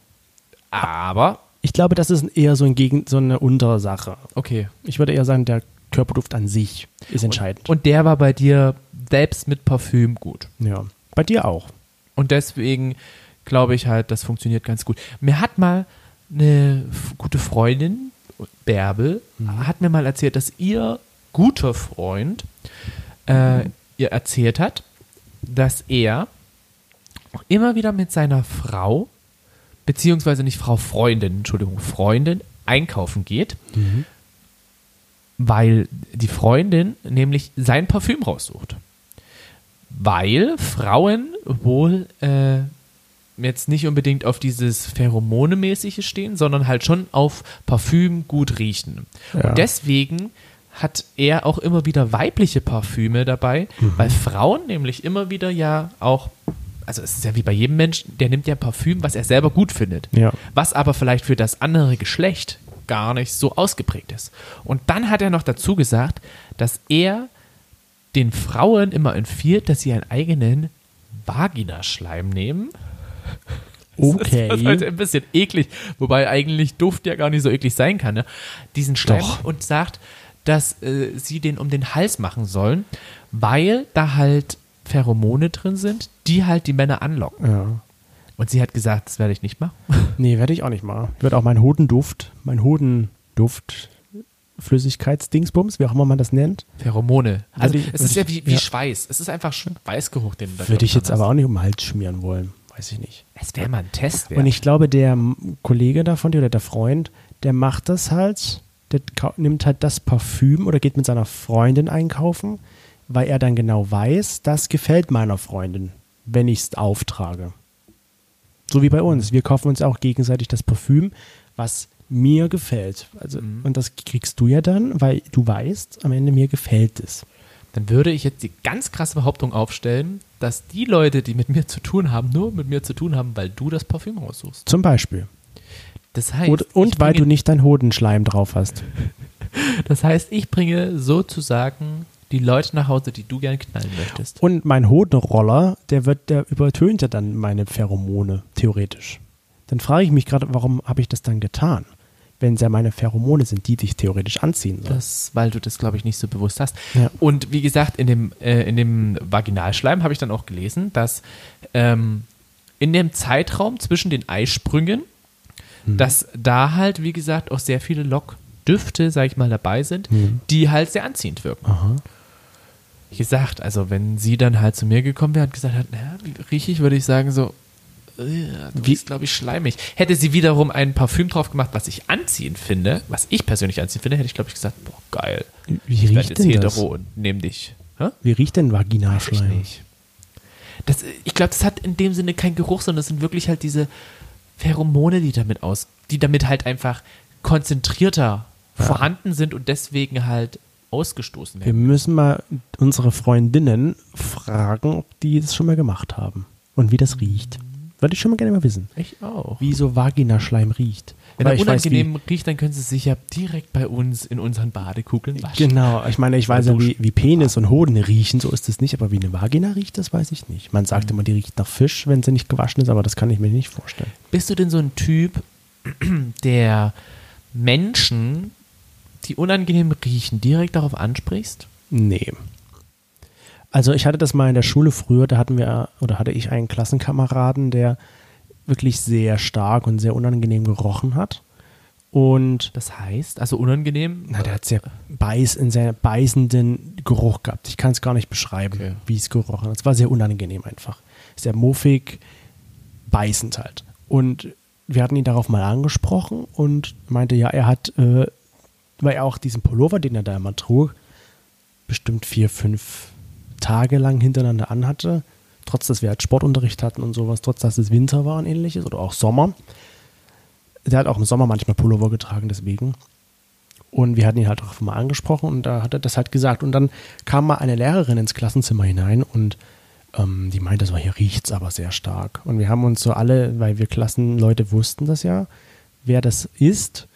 S3: Aber,
S1: Ich glaube, das ist eher so, ein Gegen, so eine untere Sache.
S3: okay.
S1: Ich würde eher sagen, der Körperduft an sich ist entscheidend.
S3: Und der war bei dir selbst mit Parfüm gut.
S1: ja. Bei dir auch.
S3: Und deswegen glaube ich halt, das funktioniert ganz gut. Mir hat mal eine gute Freundin, Bärbel, hat mir mal erzählt, dass ihr guter Freund äh, ihr erzählt hat, dass er immer wieder mit seiner Frau, beziehungsweise nicht Frau, Freundin, Entschuldigung, Freundin, einkaufen geht, weil die Freundin nämlich sein Parfüm raussucht weil Frauen wohl äh, jetzt nicht unbedingt auf dieses Pheromone-mäßige stehen, sondern halt schon auf Parfüm gut riechen.
S1: Ja.
S3: Und deswegen hat er auch immer wieder weibliche Parfüme dabei, weil Frauen nämlich immer wieder ja auch also es ist ja wie bei jedem Menschen, der nimmt ja Parfüm, was er selber gut findet.
S1: Ja.
S3: Was aber vielleicht für das andere Geschlecht gar nicht so ausgeprägt ist. Und dann hat er noch dazu gesagt, dass er den Frauen immer empfiehlt, dass sie einen eigenen Vaginaschleim nehmen.
S1: Okay.
S3: Das ist halt ein bisschen eklig, wobei eigentlich Duft ja gar nicht so eklig sein kann. Ne? Diesen Schleim
S1: Doch.
S3: und sagt, dass äh, sie den um den Hals machen sollen, weil da halt Pheromone drin sind, die halt die Männer anlocken.
S1: Ja.
S3: Und sie hat gesagt, das werde ich nicht machen.
S1: Nee, werde ich auch nicht machen. Ich werde auch meinen Hodenduft, mein Hodenduft, Flüssigkeitsdingsbums, wie auch immer man das nennt,
S3: Pheromone. Also
S1: ich-
S3: es ist
S1: würde
S3: ja
S1: ich-
S3: wie, wie
S1: ja.
S3: Schweiß. Es ist einfach Schweißgeruch, den du
S1: würde ich jetzt
S3: hast.
S1: aber auch nicht um den Hals schmieren wollen. Weiß ich nicht.
S3: Es wäre mal ein Test wert.
S1: Und ich glaube, der Kollege davon, oder der Freund, der macht das halt, der nimmt halt das Parfüm oder geht mit seiner Freundin einkaufen, weil er dann genau weiß, das gefällt meiner Freundin, wenn ich es auftrage. So wie bei uns. Wir kaufen uns auch gegenseitig das Parfüm, was mir gefällt. Also, Und das kriegst du ja dann, weil du weißt, am Ende mir gefällt es.
S3: Dann würde ich jetzt die ganz krasse Behauptung aufstellen, dass die Leute, die mit mir zu tun haben, nur mit mir zu tun haben, weil du das Parfüm raussuchst.
S1: Zum Beispiel.
S3: Das heißt,
S1: Und, und weil du nicht deinen Hodenschleim drauf hast.
S3: das heißt, ich bringe sozusagen die Leute nach Hause, die du gerne knallen möchtest.
S1: Und mein Hodenroller, der wird, der übertönt ja dann meine Pheromone, theoretisch. Dann frage ich mich gerade, warum habe ich das dann getan? Wenn es ja meine Pheromone sind, die dich theoretisch anziehen sollen.
S3: Das, weil du das, glaube ich, nicht so bewusst hast.
S1: Ja.
S3: Und wie gesagt, in dem, äh, in dem Vaginalschleim habe ich dann auch gelesen, dass ähm, in dem Zeitraum zwischen den Eisprüngen,
S1: Mhm.
S3: dass da halt, wie gesagt, auch sehr viele Lockdüfte, sag ich mal, dabei sind,
S1: Mhm.
S3: die halt sehr anziehend wirken.
S1: Aha.
S3: Gesagt, also wenn sie dann halt zu mir gekommen wäre und gesagt hat, naja, wie riech ich, würde ich sagen so, du
S1: Wie-
S3: riechst, glaube ich, schleimig. Hätte sie wiederum ein Parfüm drauf gemacht, was ich anziehend finde, was ich persönlich anziehend finde, hätte ich, glaube ich, gesagt, boah, geil.
S1: Wie
S3: Ich
S1: riecht denn das?
S3: und nehm dich. Hä?
S1: Wie riecht denn
S3: ich
S1: Vaginalschleim?
S3: nicht. Das, ich glaube, das hat in dem Sinne keinen Geruch, sondern das sind wirklich halt diese Pheromone, die damit aus, die damit halt einfach konzentrierter vorhanden sind und deswegen halt ausgestoßen
S1: Wir
S3: werden.
S1: müssen mal unsere Freundinnen fragen, ob die das schon mal gemacht haben. Und wie das riecht. Würde ich schon mal gerne mal wissen.
S3: Ich auch.
S1: Wie so Vaginaschleim riecht.
S3: Wenn er
S1: ich weiß,
S3: unangenehm riecht, dann können sie sich ja direkt bei uns in unseren Badekugeln waschen.
S1: Genau, ich meine, ich weiß ja, wie, wie Penis und Hoden riechen, so ist es nicht, aber wie eine Vagina riecht, das weiß ich nicht. Man sagt immer, die riecht nach Fisch, wenn sie nicht gewaschen ist, aber das kann ich mir nicht vorstellen.
S3: Bist du denn so ein Typ, der Menschen, die unangenehm riechen, direkt darauf ansprichst?
S1: Nee. Also ich hatte das mal in der Schule früher, da hatten wir, oder hatte ich einen Klassenkameraden, der wirklich sehr stark und sehr unangenehm gerochen hat. Und
S3: Das heißt, also unangenehm?
S1: na, der hat sehr beiß, einen sehr beißenden Geruch gehabt. Ich kann es gar nicht beschreiben,
S3: Okay.
S1: wie es gerochen hat. Es war sehr unangenehm einfach. Sehr muffig, beißend halt. Und wir hatten ihn darauf mal angesprochen und meinte, ja, er hat, äh, weil er auch diesen Pullover, den er da immer trug, bestimmt vier, fünf Tage lang hintereinander anhatte, trotz dass wir halt Sportunterricht hatten und sowas, trotz dass es Winter war und ähnliches oder auch Sommer. Der hat auch im Sommer manchmal Pullover getragen, deswegen. Und wir hatten ihn halt auch mal angesprochen und da hat er das halt gesagt. Und dann kam mal eine Lehrerin ins Klassenzimmer hinein und ähm, die meinte so, hier riecht's aber sehr stark. Und wir haben uns so alle, weil wir Klassenleute wussten das ja, wer das ist,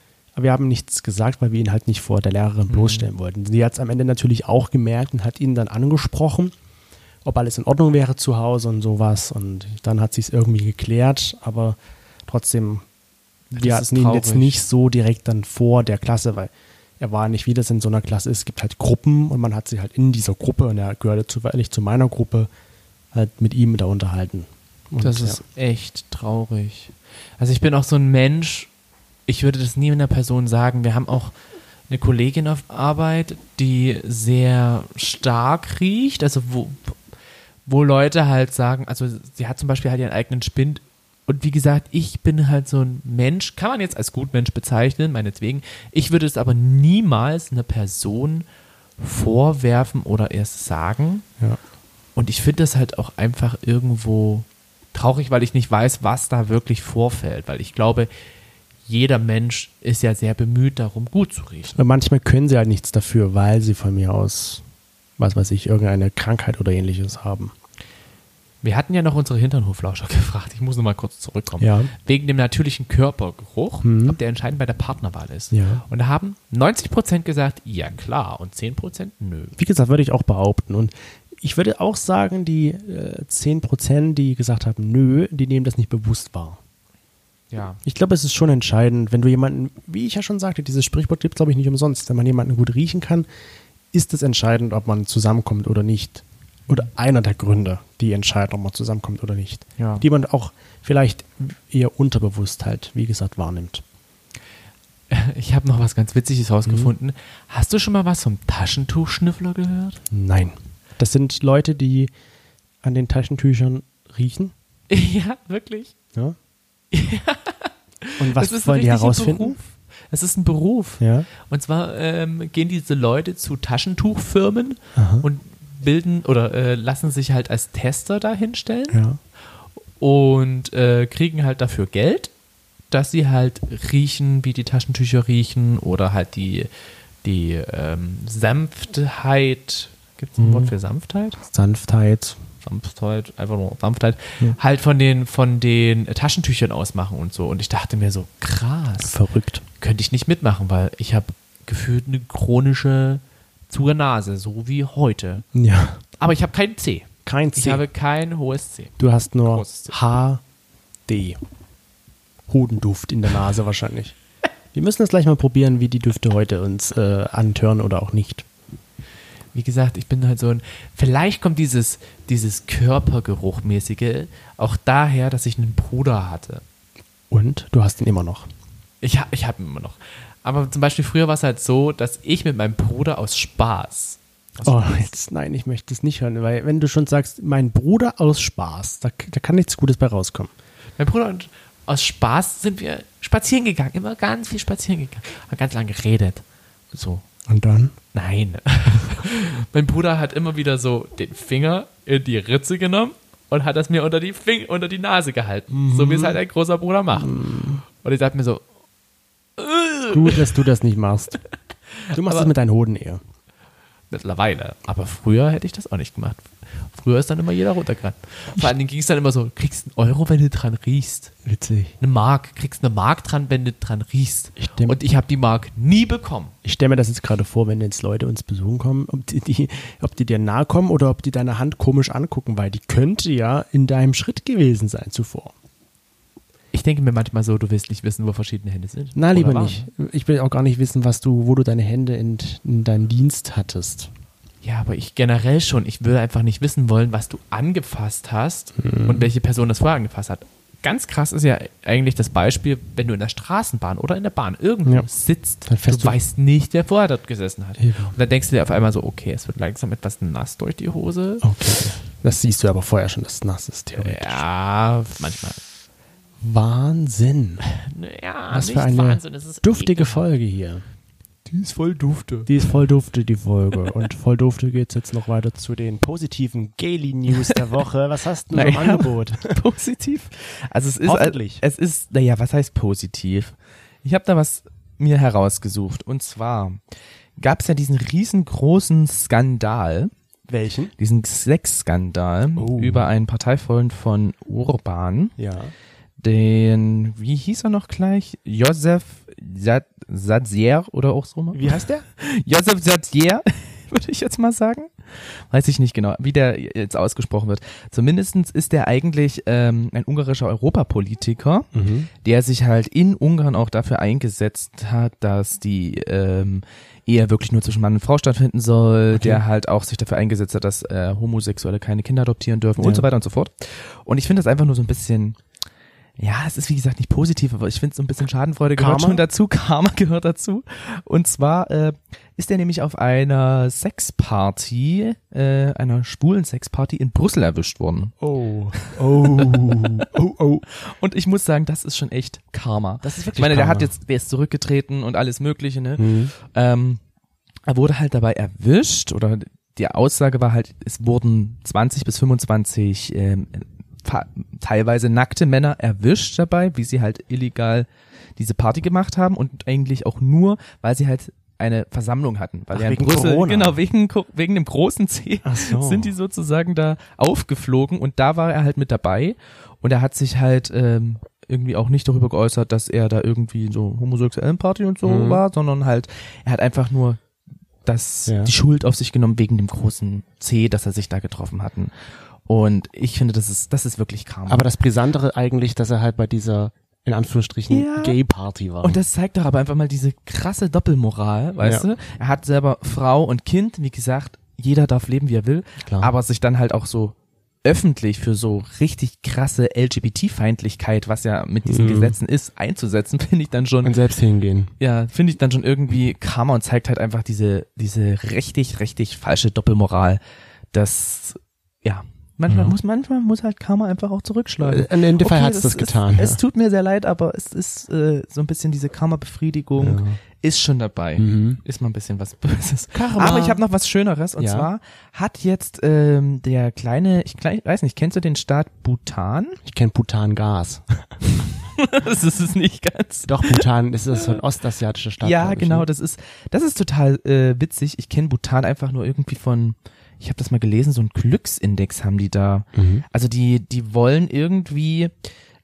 S1: wir haben nichts gesagt, weil wir ihn halt nicht vor der Lehrerin bloßstellen wollten. Sie hat es am Ende natürlich auch gemerkt und hat ihn dann angesprochen, ob alles in Ordnung wäre zu Hause und sowas. Und dann hat sie es irgendwie geklärt, aber trotzdem, wir
S3: Das ist
S1: hatten ihn jetzt nicht so direkt dann vor der Klasse, weil er war nicht, wie das in so einer Klasse ist. Es gibt halt Gruppen und man hat sich halt in dieser Gruppe, und er gehörte zufällig zu meiner Gruppe, halt mit ihm da unterhalten. Und,
S3: Das
S1: ja.
S3: ist echt traurig. Also ich bin auch so ein Mensch, ich würde das nie einer Person sagen. Wir haben auch eine Kollegin auf Arbeit, die sehr stark riecht, also wo, wo Leute halt sagen, also sie hat zum Beispiel halt ihren eigenen Spind. Und wie gesagt, ich bin halt so ein Mensch, kann man jetzt als Gutmensch bezeichnen, meinetwegen. Ich würde es aber niemals einer Person vorwerfen oder erst sagen.
S1: Ja.
S3: Und ich finde das halt auch einfach irgendwo traurig, weil ich nicht weiß, was da wirklich vorfällt. Weil ich glaube, jeder Mensch ist ja sehr bemüht, darum gut zu riechen.
S1: Und manchmal können sie halt nichts dafür, weil sie von mir aus, was weiß ich, irgendeine Krankheit oder ähnliches haben.
S3: Wir hatten ja noch unsere Hinternhoflauscher gefragt. Ich muss noch mal kurz zurückkommen.
S1: Ja.
S3: Wegen dem natürlichen Körpergeruch,
S1: Mhm.
S3: ob der entscheidend bei der Partnerwahl ist.
S1: Ja.
S3: Und da haben 90% gesagt, ja klar, und 10% nö.
S1: Wie gesagt, würde ich auch behaupten. Und ich würde auch sagen, die äh, 10%, die gesagt haben, nö, die nehmen das nicht bewusst wahr.
S3: Ja.
S1: Ich glaube, es ist schon entscheidend, wenn du jemanden, wie ich ja schon sagte, dieses Sprichwort gibt glaube ich, nicht umsonst. Wenn man jemanden gut riechen kann, ist es entscheidend, ob man zusammenkommt oder nicht. Oder einer der Gründe, die entscheiden, ob man zusammenkommt oder nicht.
S3: Ja.
S1: Die man auch vielleicht eher unterbewusst halt, wie gesagt, wahrnimmt.
S3: Ich habe noch was ganz Witziges rausgefunden. Hast du schon mal was vom Taschentuchschnüffler gehört?
S1: Nein. Das sind Leute, die an den Taschentüchern riechen.
S3: ja, wirklich.
S1: Ja. Und was wollen die herausfinden?
S3: Es ist ein Beruf.
S1: Ja.
S3: Und zwar ähm, gehen diese Leute zu Taschentuchfirmen
S1: Aha.
S3: und bilden oder äh, lassen sich halt als Tester da hinstellen
S1: Ja.
S3: und äh, kriegen halt dafür Geld, dass sie halt riechen, wie die Taschentücher riechen oder halt die, die ähm, Sanftheit, gibt es ein
S1: Mhm.
S3: Wort für Sanftheit?
S1: Sanftheit.
S3: Sanftheit, einfach nur Sanftheit,
S1: Ja.
S3: halt von den, von den Taschentüchern ausmachen und so. Und ich dachte mir so, krass,
S1: Verrückt.
S3: könnte ich nicht mitmachen, weil ich habe gefühlt eine chronische zuge Nase, so wie heute.
S1: Ja.
S3: Aber ich habe kein C.
S1: Kein
S3: Ich
S1: C.
S3: habe kein hohes C.
S1: Du hast nur. HD. Hodenduft in der Nase wahrscheinlich. Wir müssen das gleich mal probieren, wie die Düfte heute uns äh, antören oder auch nicht.
S3: Wie gesagt, ich bin halt so ein. Vielleicht kommt dieses, dieses Körpergeruchmäßige auch daher, dass ich einen Bruder hatte.
S1: Und du hast ihn immer noch.
S3: Ich, ich habe ihn immer noch. Aber zum Beispiel früher war es halt so, dass ich mit meinem Bruder aus Spaß. Aus
S1: Oh,
S3: Spaß-
S1: jetzt, nein, ich möchte es nicht hören, weil wenn du schon sagst, mein Bruder aus Spaß, da, da kann nichts Gutes bei rauskommen.
S3: Mein Bruder und aus Spaß sind wir spazieren gegangen. Immer ganz viel spazieren gegangen. Haben ganz lange geredet. So.
S1: Und dann?
S3: Nein. mein Bruder hat immer wieder so den Finger in die Ritze genommen und hat das mir unter die, Fing unter die Nase gehalten. So wie es halt ein großer Bruder macht. Und ich dachte mir so,
S1: Gut, dass du das nicht machst. Du machst es mit deinen Hoden eher.
S3: Mittlerweile. Aber früher hätte ich das auch nicht gemacht. Früher ist dann immer jeder runtergerannt. Vor allen Dingen ging es dann immer so, kriegst einen Euro, wenn du dran riechst.
S1: Witzig.
S3: Eine Mark, kriegst eine Mark dran, wenn du dran riechst.
S1: Ich dem-
S3: Und ich habe die Mark nie bekommen.
S1: Ich stelle mir das jetzt gerade vor, wenn jetzt Leute uns besuchen kommen, ob die, die, ob die dir nahe kommen oder ob die deine Hand komisch angucken, weil die könnte ja in deinem Schritt gewesen sein zuvor.
S3: Ich denke mir manchmal so, du willst nicht wissen, wo verschiedene Hände sind.
S1: Na,
S3: Oder
S1: lieber
S3: waren.
S1: nicht. Ich will auch gar nicht wissen, was du, wo du deine Hände in, in deinem Dienst hattest.
S3: Ja, aber ich generell schon. Ich würde einfach nicht wissen wollen, was du angefasst hast
S1: Hm.
S3: und welche Person das vorher angefasst hat. Ganz krass ist ja eigentlich das Beispiel, wenn du in der Straßenbahn oder in der Bahn irgendwo
S1: Ja.
S3: sitzt, du,
S1: du-
S3: weißt nicht, wer vorher dort gesessen hat.
S1: Eben.
S3: Und dann denkst du dir auf einmal so, okay, es wird langsam etwas nass durch die Hose.
S1: Okay. Das siehst du aber vorher schon, dass es nass ist, theoretisch.
S3: Ja, manchmal.
S1: Wahnsinn.
S3: Ja,
S1: Was
S3: nicht
S1: für eine
S3: Wahnsinn, es ist
S1: Duftige
S3: ekelhaft.
S1: Folge hier.
S3: Die ist voll dufte.
S1: Die ist voll dufte, die Folge. Und voll dufte geht es jetzt noch weiter zu den positiven Gaily News der Woche. Was hast du im
S4: Naja.
S1: Angebot?
S4: positiv. Also es ist
S1: Hoffentlich.
S4: Es ist, naja, was heißt positiv? Ich habe da was mir herausgesucht. Und zwar gab es ja diesen riesengroßen Skandal,
S1: Welchen?
S4: diesen Sexskandal
S1: Oh.
S4: über einen Parteifreund von Urban,
S1: Ja.
S4: Den, wie hieß er noch gleich? Josef Sat Sadzier oder auch so mal?
S1: Wie heißt der?
S4: Josef Sadzier, würde ich jetzt mal sagen. Weiß ich nicht genau, wie der jetzt ausgesprochen wird. Zumindestens ist der eigentlich ähm, ein ungarischer Europapolitiker,
S1: Mhm.
S4: der sich halt in Ungarn auch dafür eingesetzt hat, dass die ähm, Ehe wirklich nur zwischen Mann und Frau stattfinden soll,
S1: Okay.
S4: der halt auch sich dafür eingesetzt hat, dass äh, Homosexuelle keine Kinder adoptieren dürfen
S1: Ja.
S4: und so weiter und so fort. Und ich finde das einfach nur so ein bisschen, ja, es ist wie gesagt nicht positiv, aber ich finde so ein bisschen Schadenfreude gehört
S1: Karma?
S4: schon dazu, Karma gehört dazu. Und zwar äh, ist er nämlich auf einer Sexparty, äh, einer schwulen Sexparty in Brüssel erwischt worden.
S1: Oh. Oh. Oh, oh.
S4: Und ich muss sagen, das ist schon echt Karma.
S1: Das ist wirklich
S4: Ich meine, der
S1: Karma.
S4: hat jetzt, der ist zurückgetreten und alles Mögliche, ne?
S1: Mhm.
S4: Ähm, er wurde halt dabei erwischt oder die Aussage war halt, es wurden 20 bis 25 ähm, teilweise nackte Männer erwischt dabei, wie sie halt illegal diese Party gemacht haben und eigentlich auch nur, weil sie halt
S3: eine Versammlung hatten, weil
S1: Ach,
S3: ja in
S1: wegen
S3: Brüssel,
S1: Corona.
S3: genau wegen wegen dem großen C
S1: so.
S3: sind die sozusagen da aufgeflogen und da war er halt mit dabei und er hat sich halt ähm, irgendwie auch nicht darüber geäußert, dass er da irgendwie so homosexuellen Party und so
S1: Mhm.
S3: war, sondern halt er hat einfach nur das
S1: Ja.
S3: die Schuld auf sich genommen wegen dem großen C, dass er sich da getroffen hatten. Und ich finde, das ist das ist wirklich Karma.
S1: Aber das Brisantere eigentlich, dass er halt bei dieser, in Anführungsstrichen,
S3: Ja.
S1: Gay-Party war.
S3: Und das zeigt doch aber einfach mal diese krasse Doppelmoral, weißt
S1: Ja.
S3: du? Er hat selber Frau und Kind, wie gesagt, jeder darf leben, wie er will,
S1: Klar.
S3: aber sich dann halt auch so öffentlich für so richtig krasse LGBT-Feindlichkeit, was ja mit diesen
S1: Mhm.
S3: Gesetzen ist, einzusetzen, finde ich dann schon,
S1: und selbst hingehen.
S3: ja, finde ich dann schon irgendwie Karma und zeigt halt einfach diese, diese richtig, richtig falsche Doppelmoral, das, ja, manchmal
S1: Ja.
S3: muss, manchmal muss halt Karma einfach auch zurückschlagen.
S1: Äh, In dem Fall
S3: Okay,
S1: hat es das
S3: ist-
S1: getan.
S3: Es
S1: ja.
S3: tut mir sehr leid, aber es ist äh, so ein bisschen diese Karma-Befriedigung
S1: Ja.
S3: ist schon dabei.
S1: Mhm.
S3: Ist mal ein bisschen was Böses.
S1: Karma.
S3: Aber ich habe noch was Schöneres und zwar hat jetzt ähm, der kleine, ich weiß nicht, kennst du den Staat Bhutan?
S1: Ich kenne Bhutan-Gas.
S3: das ist es nicht ganz.
S1: Doch, Bhutan ist das so ein ostasiatischer Staat.
S3: ja,
S1: glaub ich,
S3: genau,
S1: ne?
S3: das ist das ist total äh, witzig. Ich kenne Bhutan einfach nur irgendwie von ich habe das mal gelesen, so ein Glücksindex haben die da.
S1: Mhm.
S3: Also die, die wollen irgendwie,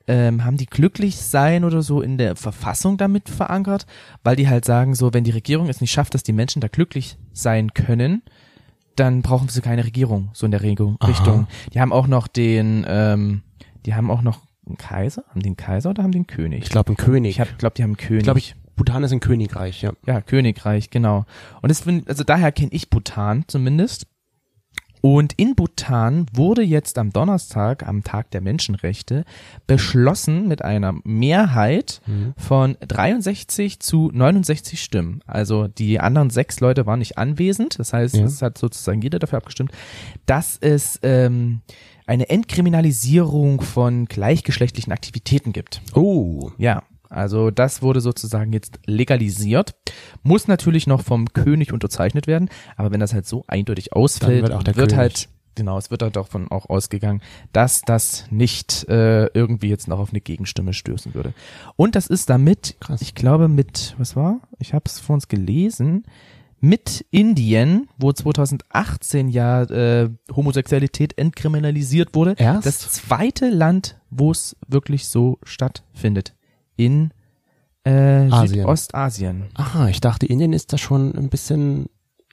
S3: ähm, haben die glücklich sein oder so in der Verfassung damit verankert, weil die halt sagen, so, wenn die Regierung es nicht schafft, dass die Menschen da glücklich sein können, dann brauchen sie keine Regierung, so in der Regel. Richtung. Die haben auch noch den, ähm, die haben auch noch einen Kaiser, haben die einen Kaiser oder haben die einen König?
S1: Ich glaube, ein König.
S3: ich hab, glaub, die haben einen König.
S1: Ich glaube, ich, Bhutan ist ein Königreich, ja.
S3: Ja, Königreich, genau. Und das also daher kenne ich Bhutan zumindest. Und in Bhutan wurde jetzt am Donnerstag, am Tag der Menschenrechte, beschlossen mit einer Mehrheit von 63 zu 69 Stimmen. Also die anderen sechs Leute waren nicht anwesend. Das heißt,
S1: Ja.
S3: es hat sozusagen jeder dafür abgestimmt, dass es ähm, eine Entkriminalisierung von gleichgeschlechtlichen Aktivitäten gibt.
S1: Oh.
S3: Ja, also das wurde sozusagen jetzt legalisiert. Muss natürlich noch vom König unterzeichnet werden, aber wenn das halt so eindeutig ausfällt,
S1: wird auch der
S3: wird
S1: König.
S3: halt genau, es wird halt davon auch ausgegangen, dass das nicht äh, irgendwie jetzt noch auf eine Gegenstimme stößen würde. Und das ist damit,
S1: Krass.
S3: ich glaube mit, was war? Ich habe es vor uns gelesen. Mit Indien, wo 2018 ja äh, Homosexualität entkriminalisiert wurde,
S1: Erst?
S3: das zweite Land, wo es wirklich so stattfindet in äh,
S1: Asien.
S3: Südostasien.
S1: Aha, ich dachte, Indien ist da schon ein bisschen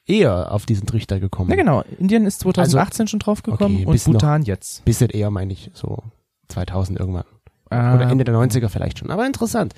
S1: eher auf diesen Trichter gekommen.
S3: Ja genau, Indien ist 2018 schon draufgekommen
S1: okay,
S3: und
S1: bis noch-
S3: Bhutan jetzt.
S1: Bisschen eher, meine ich, so 2000 irgendwann.
S3: Ah,
S1: Oder Ende der 90er vielleicht schon. Aber interessant.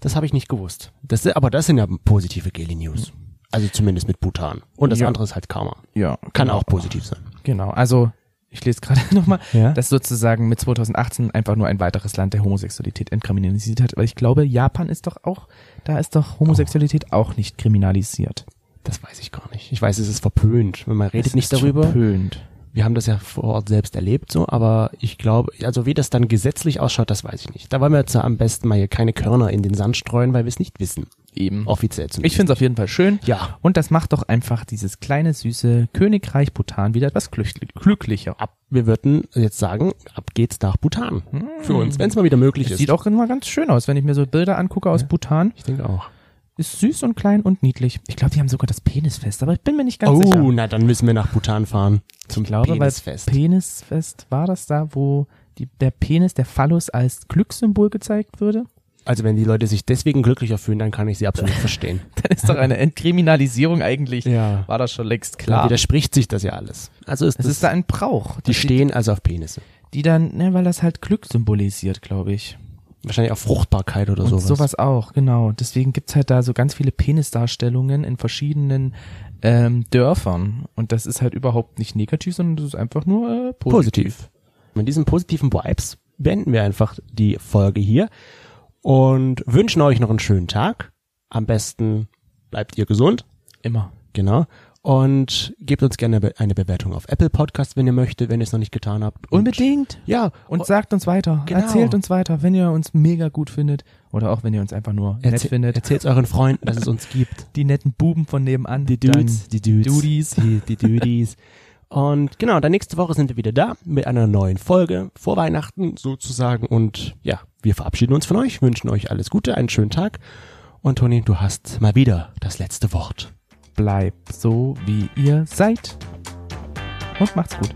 S1: Das habe ich nicht gewusst. Das, aber das sind ja positive Geli News. Also zumindest mit Bhutan. Und das
S3: Ja.
S1: andere ist halt Karma.
S3: Ja,
S1: Kann
S3: genau.
S1: auch positiv sein.
S3: Genau, also ich lese gerade nochmal,
S1: Ja.
S3: dass sozusagen mit 2018 einfach nur ein weiteres Land der Homosexualität entkriminalisiert hat, weil ich glaube, Japan ist doch auch, da ist doch Homosexualität auch nicht kriminalisiert.
S1: Das weiß ich gar nicht. Ich weiß, es ist verpönt. Man redet
S3: Es
S1: nicht
S3: ist
S1: darüber.
S3: Verpönt.
S1: Wir haben das ja vor Ort selbst erlebt, so, aber ich glaube, also wie das dann gesetzlich ausschaut, das weiß ich nicht. Da wollen wir jetzt am besten mal hier keine Körner in den Sand streuen, weil wir es nicht wissen.
S3: Eben.
S1: Offiziell
S3: Ich
S1: zumindest.
S3: finde es auf jeden Fall schön.
S1: ja.
S3: Und das macht doch einfach dieses kleine, süße Königreich Bhutan wieder etwas glückli- glücklicher.
S1: Ab, wir würden jetzt sagen, ab geht's nach Bhutan. Für uns, wenn es mal wieder möglich
S3: Es
S1: ist.
S3: sieht auch immer ganz schön aus, wenn ich mir so Bilder angucke aus Bhutan.
S1: ich denke auch.
S3: Ist süß und klein und niedlich. Ich glaube, die haben sogar das Penisfest, aber ich bin mir nicht ganz
S1: oh,
S3: sicher.
S1: na dann müssen wir nach Bhutan fahren. Zum
S3: Ich glaube,
S1: Penisfest.
S3: Penisfest war das da, wo die, der Penis, der Phallus als Glückssymbol gezeigt würde?
S1: Also wenn die Leute sich deswegen glücklicher fühlen, dann kann ich sie absolut verstehen.
S3: Dann ist doch eine Entkriminalisierung eigentlich.
S1: Ja.
S3: War das schon längst
S1: Klar.
S3: klar.
S1: widerspricht sich das ja alles. Also ist
S3: Es
S1: das,
S3: ist da ein Brauch.
S1: die stehen also auf Penisse.
S3: Die dann, ne, weil das halt Glück symbolisiert, glaube ich.
S1: Wahrscheinlich auf Fruchtbarkeit oder
S3: Und
S1: sowas.
S3: sowas auch, genau. Deswegen gibt's halt da so ganz viele Penisdarstellungen in verschiedenen ähm, Dörfern. Und das ist halt überhaupt nicht negativ, sondern das ist einfach nur äh, positiv.
S1: positiv. Mit diesen positiven Vibes beenden wir einfach die Folge hier und wünschen euch noch einen schönen Tag. Am besten bleibt ihr gesund.
S3: Immer.
S1: Genau. Und gebt uns gerne be- eine Bewertung auf Apple Podcast, wenn ihr möchtet, wenn ihr es noch nicht getan habt. Und,
S3: Unbedingt.
S1: Ja.
S3: Und sagt uns weiter.
S1: Genau.
S3: Erzählt uns weiter, wenn ihr uns mega gut findet. Oder auch wenn ihr uns einfach nur nett
S1: Erzäh
S3: findet.
S1: Erzählt euren Freunden, dass es uns gibt.
S3: Die netten Buben von nebenan.
S1: Die Dudes, die Dudes.
S3: Dudies.
S1: Die, die Dudies. Und genau, dann nächste Woche sind wir wieder da mit einer neuen Folge vor Weihnachten sozusagen. Und ja, wir verabschieden uns von euch, wünschen euch alles Gute, einen schönen Tag Und Toni, du hast mal wieder das letzte Wort.
S3: Bleibt so, wie ihr seid. Und macht's gut.